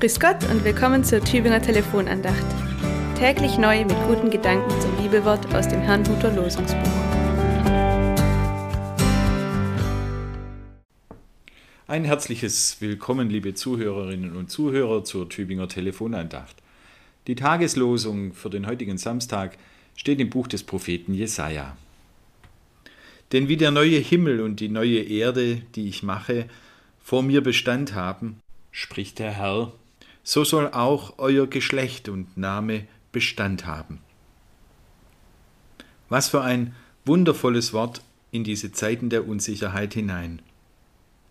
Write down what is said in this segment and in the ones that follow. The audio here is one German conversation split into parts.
Grüß Gott und willkommen zur Tübinger Telefonandacht. Täglich neu mit guten Gedanken zum Bibelwort aus dem Herrnhuter Losungsbuch. Ein herzliches Willkommen, liebe Zuhörerinnen und Zuhörer, zur Tübinger Telefonandacht. Die Tageslosung für den heutigen Samstag steht im Buch des Propheten Jesaja. Denn wie der neue Himmel und die neue Erde, die ich mache, vor mir Bestand haben, spricht der Herr, so soll auch euer Geschlecht und Name Bestand haben. Was für ein wundervolles Wort in diese Zeiten der Unsicherheit hinein,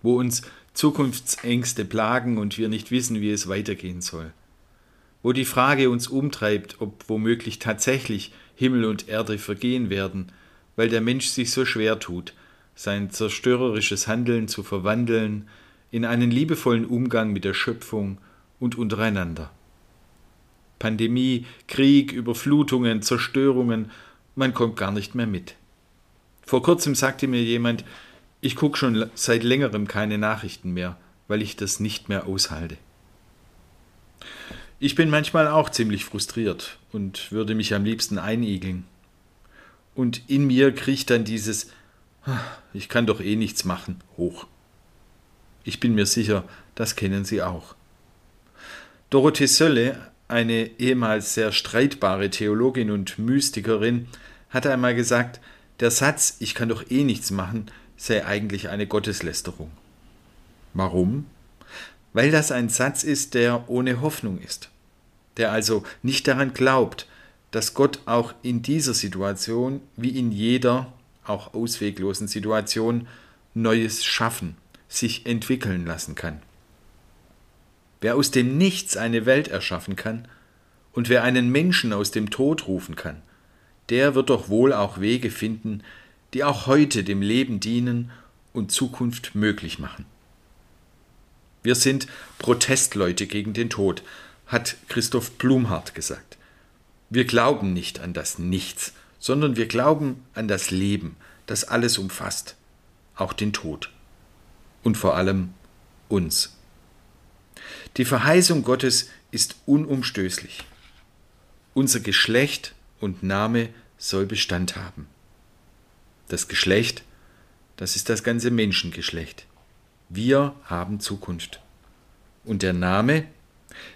wo uns Zukunftsängste plagen und wir nicht wissen, wie es weitergehen soll, wo die Frage uns umtreibt, ob womöglich tatsächlich Himmel und Erde vergehen werden, weil der Mensch sich so schwer tut, sein zerstörerisches Handeln zu verwandeln in einen liebevollen Umgang mit der Schöpfung und untereinander. Pandemie, Krieg, Überflutungen, Zerstörungen, man kommt gar nicht mehr mit. Vor kurzem sagte mir jemand, ich gucke schon seit längerem keine Nachrichten mehr, weil ich das nicht mehr aushalte. Ich bin manchmal auch ziemlich frustriert und würde mich am liebsten einigeln. Und in mir kriecht dann dieses ah, Ich kann doch eh nichts machen hoch. Ich bin mir sicher, das kennen Sie auch. Dorothee Sölle, eine ehemals sehr streitbare Theologin und Mystikerin, hatte einmal gesagt, der Satz Ich kann doch eh nichts machen sei eigentlich eine Gotteslästerung. Warum? Weil das ein Satz ist, der ohne Hoffnung ist, der also nicht daran glaubt, dass Gott auch in dieser Situation wie in jeder, auch ausweglosen Situation, Neues schaffen sich entwickeln lassen kann. Wer aus dem Nichts eine Welt erschaffen kann und wer einen Menschen aus dem Tod rufen kann, der wird doch wohl auch Wege finden, die auch heute dem Leben dienen und Zukunft möglich machen. Wir sind Protestleute gegen den Tod, hat Christoph Blumhardt gesagt. Wir glauben nicht an das Nichts, sondern wir glauben an das Leben, das alles umfasst, auch den Tod und vor allem uns. Die Verheißung Gottes ist unumstößlich. Unser Geschlecht und Name soll Bestand haben. Das Geschlecht, das ist das ganze Menschengeschlecht. Wir haben Zukunft. Und der Name,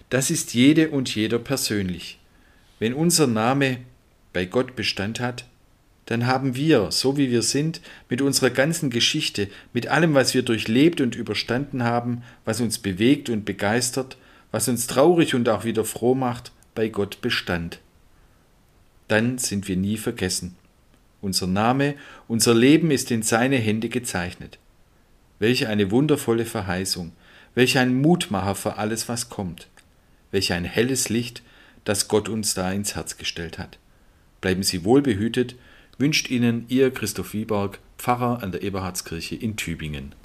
das ist jede und jeder persönlich. Wenn unser Name bei Gott Bestand hat, dann haben wir, so wie wir sind, mit unserer ganzen Geschichte, mit allem, was wir durchlebt und überstanden haben, was uns bewegt und begeistert, was uns traurig und auch wieder froh macht, bei Gott Bestand. Dann sind wir nie vergessen. Unser Name, unser Leben ist in seine Hände gezeichnet. Welch eine wundervolle Verheißung, welch ein Mutmacher für alles, was kommt, welch ein helles Licht, das Gott uns da ins Herz gestellt hat. Bleiben Sie wohlbehütet, wünscht Ihnen Ihr Christoph Wieborg, Pfarrer an der Eberhardskirche in Tübingen.